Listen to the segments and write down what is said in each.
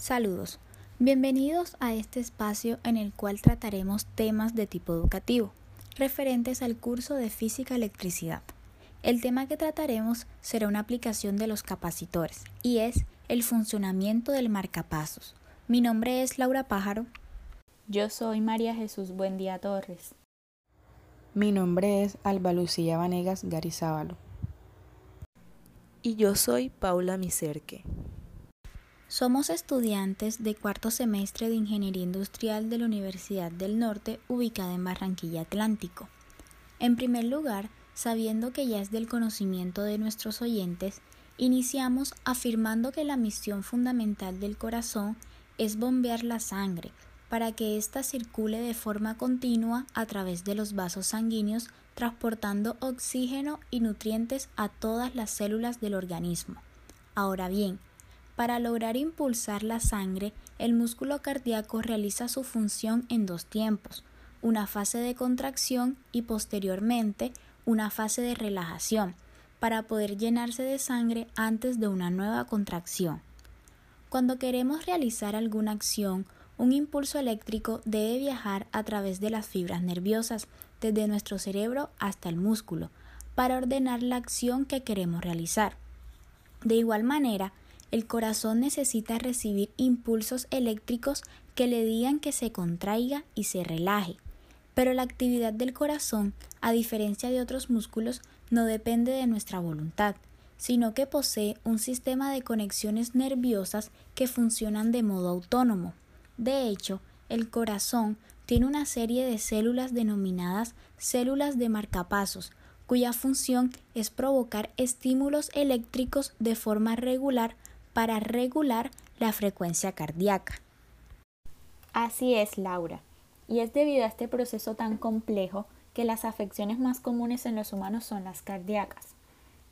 Saludos, bienvenidos a este espacio en el cual trataremos temas de tipo educativo, referentes al curso de Física Electricidad. El tema que trataremos será una aplicación de los capacitores y es el funcionamiento del marcapasos. Mi nombre es Laura Pájaro. Yo soy María Jesús Buendía Torres. Mi nombre es Alba Lucía Vanegas Garizábalo. Y yo soy Paula Miserque. Somos estudiantes de cuarto semestre de Ingeniería Industrial de la Universidad del Norte, ubicada en Barranquilla Atlántico. En primer lugar, sabiendo que ya es del conocimiento de nuestros oyentes, iniciamos afirmando que la misión fundamental del corazón es bombear la sangre para que ésta circule de forma continua a través de los vasos sanguíneos, transportando oxígeno y nutrientes a todas las células del organismo. Ahora bien, para lograr impulsar la sangre, el músculo cardíaco realiza su función en dos tiempos, una fase de contracción y posteriormente una fase de relajación, para poder llenarse de sangre antes de una nueva contracción. Cuando queremos realizar alguna acción, un impulso eléctrico debe viajar a través de las fibras nerviosas, desde nuestro cerebro hasta el músculo, para ordenar la acción que queremos realizar. De igual manera, el corazón necesita recibir impulsos eléctricos que le digan que se contraiga y se relaje. Pero la actividad del corazón, a diferencia de otros músculos, no depende de nuestra voluntad, sino que posee un sistema de conexiones nerviosas que funcionan de modo autónomo. De hecho, el corazón tiene una serie de células denominadas células de marcapasos, cuya función es provocar estímulos eléctricos de forma regular para regular la frecuencia cardíaca. Así es, Laura. Y es debido a este proceso tan complejo que las afecciones más comunes en los humanos son las cardíacas.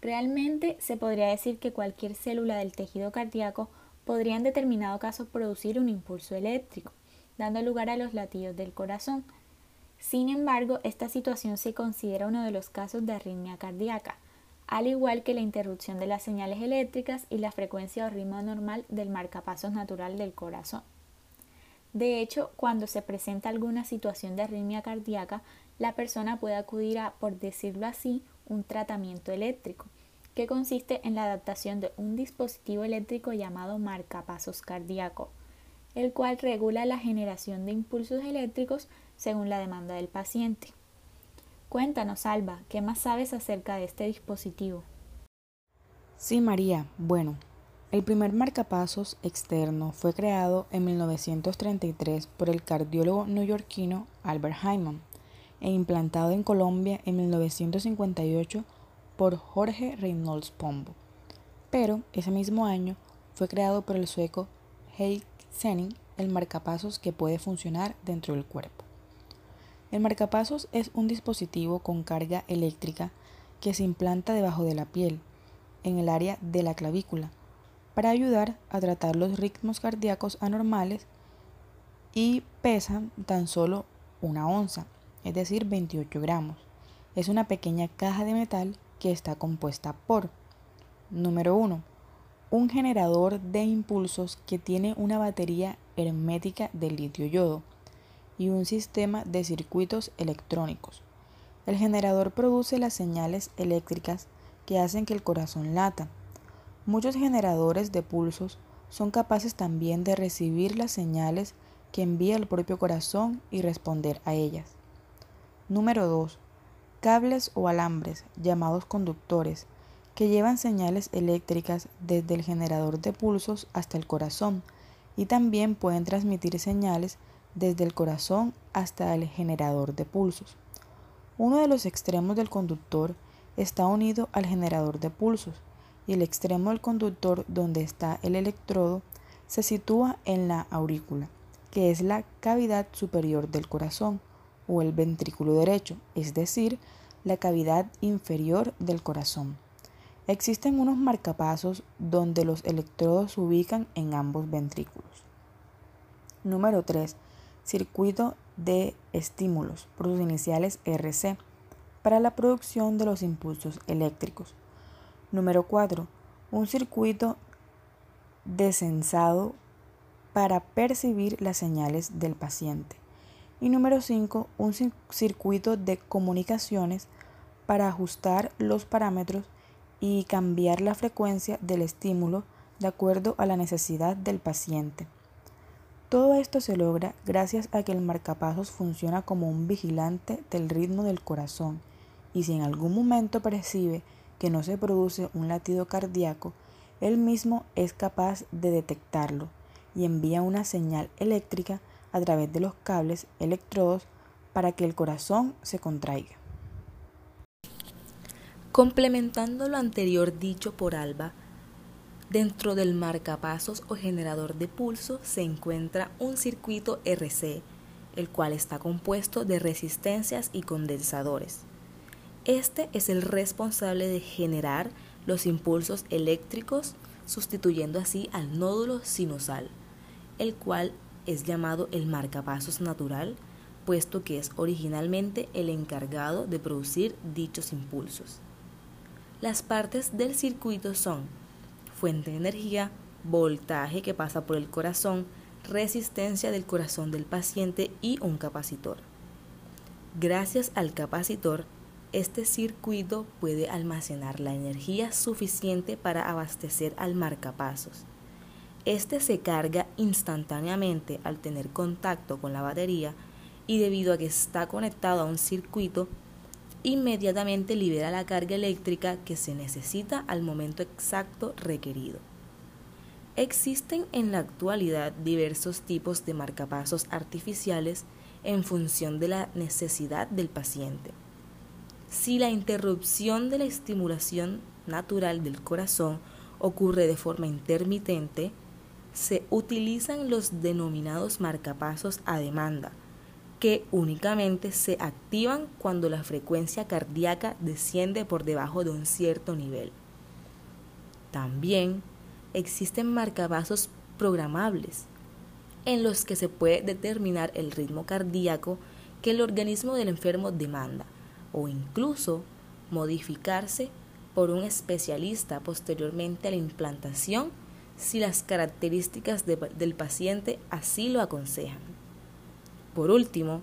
Realmente se podría decir que cualquier célula del tejido cardíaco podría en determinado caso producir un impulso eléctrico, dando lugar a los latidos del corazón. Sin embargo, esta situación se considera uno de los casos de arritmia cardíaca, al igual que la interrupción de las señales eléctricas y la frecuencia o ritmo normal del marcapasos natural del corazón. De hecho, cuando se presenta alguna situación de arritmia cardíaca, la persona puede acudir a, por decirlo así, un tratamiento eléctrico, que consiste en la adaptación de un dispositivo eléctrico llamado marcapasos cardíaco, el cual regula la generación de impulsos eléctricos según la demanda del paciente. Cuéntanos, Alba, ¿qué más sabes acerca de este dispositivo? Sí, María. Bueno, el primer marcapasos externo fue creado en 1933 por el cardiólogo neoyorquino Albert Hyman e implantado en Colombia en 1958 por Jorge Reynolds Pombo. Pero ese mismo año fue creado por el sueco Heik Senning el marcapasos que puede funcionar dentro del cuerpo. El marcapasos es un dispositivo con carga eléctrica que se implanta debajo de la piel, en el área de la clavícula, para ayudar a tratar los ritmos cardíacos anormales y pesa tan solo una onza, es decir, 28 gramos. Es una pequeña caja de metal que está compuesta por, número 1, un generador de impulsos que tiene una batería hermética de litio-yodo y un sistema de circuitos electrónicos. El generador produce las señales eléctricas que hacen que el corazón lata. Muchos generadores de pulsos son capaces también de recibir las señales que envía el propio corazón y responder a ellas. Número 2. Cables o alambres, llamados conductores, que llevan señales eléctricas desde el generador de pulsos hasta el corazón y también pueden transmitir señales desde el corazón hasta el generador de pulsos. Uno de los extremos del conductor está unido al generador de pulsos y el extremo del conductor donde está el electrodo se sitúa en la aurícula, que es la cavidad superior del corazón o el ventrículo derecho, es decir, la cavidad inferior del corazón. Existen unos marcapasos donde los electrodos se ubican en ambos ventrículos. Número 3 circuito de estímulos, por sus iniciales RC, para la producción de los impulsos eléctricos. Número 4. Un circuito desensado para percibir las señales del paciente. Y número 5, un circuito de comunicaciones para ajustar los parámetros y cambiar la frecuencia del estímulo de acuerdo a la necesidad del paciente. Todo esto se logra gracias a que el marcapasos funciona como un vigilante del ritmo del corazón y si en algún momento percibe que no se produce un latido cardíaco, él mismo es capaz de detectarlo y envía una señal eléctrica a través de los cables electrodos para que el corazón se contraiga. Complementando lo anterior dicho por Alba, dentro del marcapasos o generador de pulso se encuentra un circuito RC, el cual está compuesto de resistencias y condensadores. Este es el responsable de generar los impulsos eléctricos, sustituyendo así al nódulo sinusal, el cual es llamado el marcapasos natural, puesto que es originalmente el encargado de producir dichos impulsos. Las partes del circuito son fuente de energía, voltaje que pasa por el corazón, resistencia del corazón del paciente y un capacitor. Gracias al capacitor, este circuito puede almacenar la energía suficiente para abastecer al marcapasos. Este se carga instantáneamente al tener contacto con la batería y debido a que está conectado a un circuito, inmediatamente libera la carga eléctrica que se necesita al momento exacto requerido. Existen en la actualidad diversos tipos de marcapasos artificiales en función de la necesidad del paciente. Si la interrupción de la estimulación natural del corazón ocurre de forma intermitente, se utilizan los denominados marcapasos a demanda, que únicamente se activan cuando la frecuencia cardíaca desciende por debajo de un cierto nivel. También existen marcapasos programables, en los que se puede determinar el ritmo cardíaco que el organismo del enfermo demanda, o incluso modificarse por un especialista posteriormente a la implantación si las características del paciente así lo aconsejan. Por último,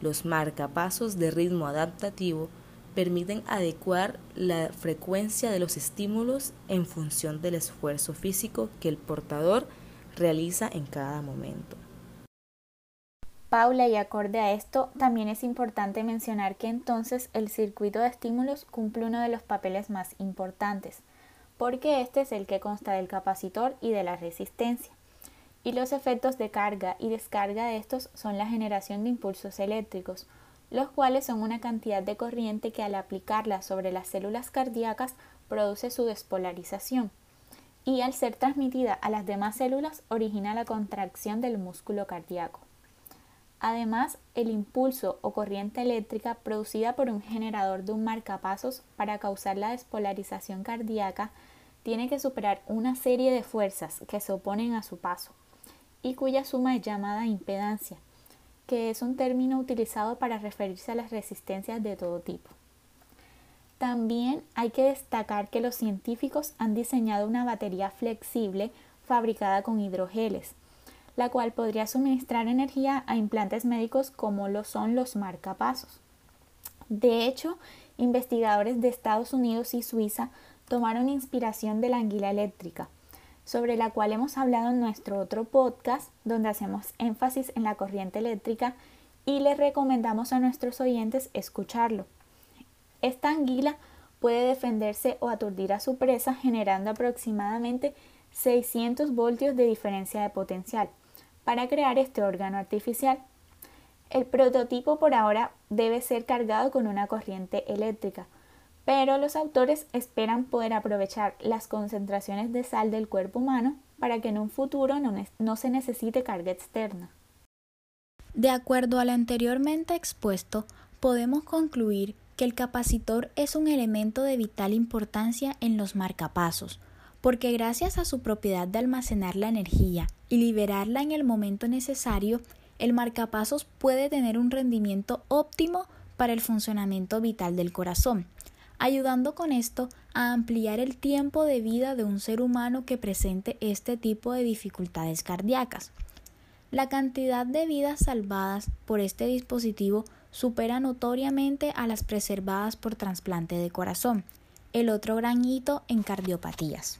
los marcapasos de ritmo adaptativo permiten adecuar la frecuencia de los estímulos en función del esfuerzo físico que el portador realiza en cada momento. Paula, y acorde a esto, también es importante mencionar que entonces el circuito de estímulos cumple uno de los papeles más importantes, porque este es el que consta del capacitor y de la resistencia. Y los efectos de carga y descarga de estos son la generación de impulsos eléctricos, los cuales son una cantidad de corriente que al aplicarla sobre las células cardíacas produce su despolarización y al ser transmitida a las demás células origina la contracción del músculo cardíaco. Además, el impulso o corriente eléctrica producida por un generador de un marcapasos para causar la despolarización cardíaca tiene que superar una serie de fuerzas que se oponen a su paso y cuya suma es llamada impedancia, que es un término utilizado para referirse a las resistencias de todo tipo. También hay que destacar que los científicos han diseñado una batería flexible fabricada con hidrogeles, la cual podría suministrar energía a implantes médicos como lo son los marcapasos. De hecho, investigadores de Estados Unidos y Suiza tomaron inspiración de la anguila eléctrica, sobre la cual hemos hablado en nuestro otro podcast, donde hacemos énfasis en la corriente eléctrica y les recomendamos a nuestros oyentes escucharlo. Esta anguila puede defenderse o aturdir a su presa generando aproximadamente 600 voltios de diferencia de potencial para crear este órgano artificial. El prototipo por ahora debe ser cargado con una corriente eléctrica, pero los autores esperan poder aprovechar las concentraciones de sal del cuerpo humano para que en un futuro no, se necesite carga externa. De acuerdo a lo anteriormente expuesto, podemos concluir que el capacitor es un elemento de vital importancia en los marcapasos, porque gracias a su propiedad de almacenar la energía y liberarla en el momento necesario, el marcapasos puede tener un rendimiento óptimo para el funcionamiento vital del corazón, ayudando con esto a ampliar el tiempo de vida de un ser humano que presente este tipo de dificultades cardíacas. La cantidad de vidas salvadas por este dispositivo supera notoriamente a las preservadas por trasplante de corazón, el otro gran hito en cardiopatías.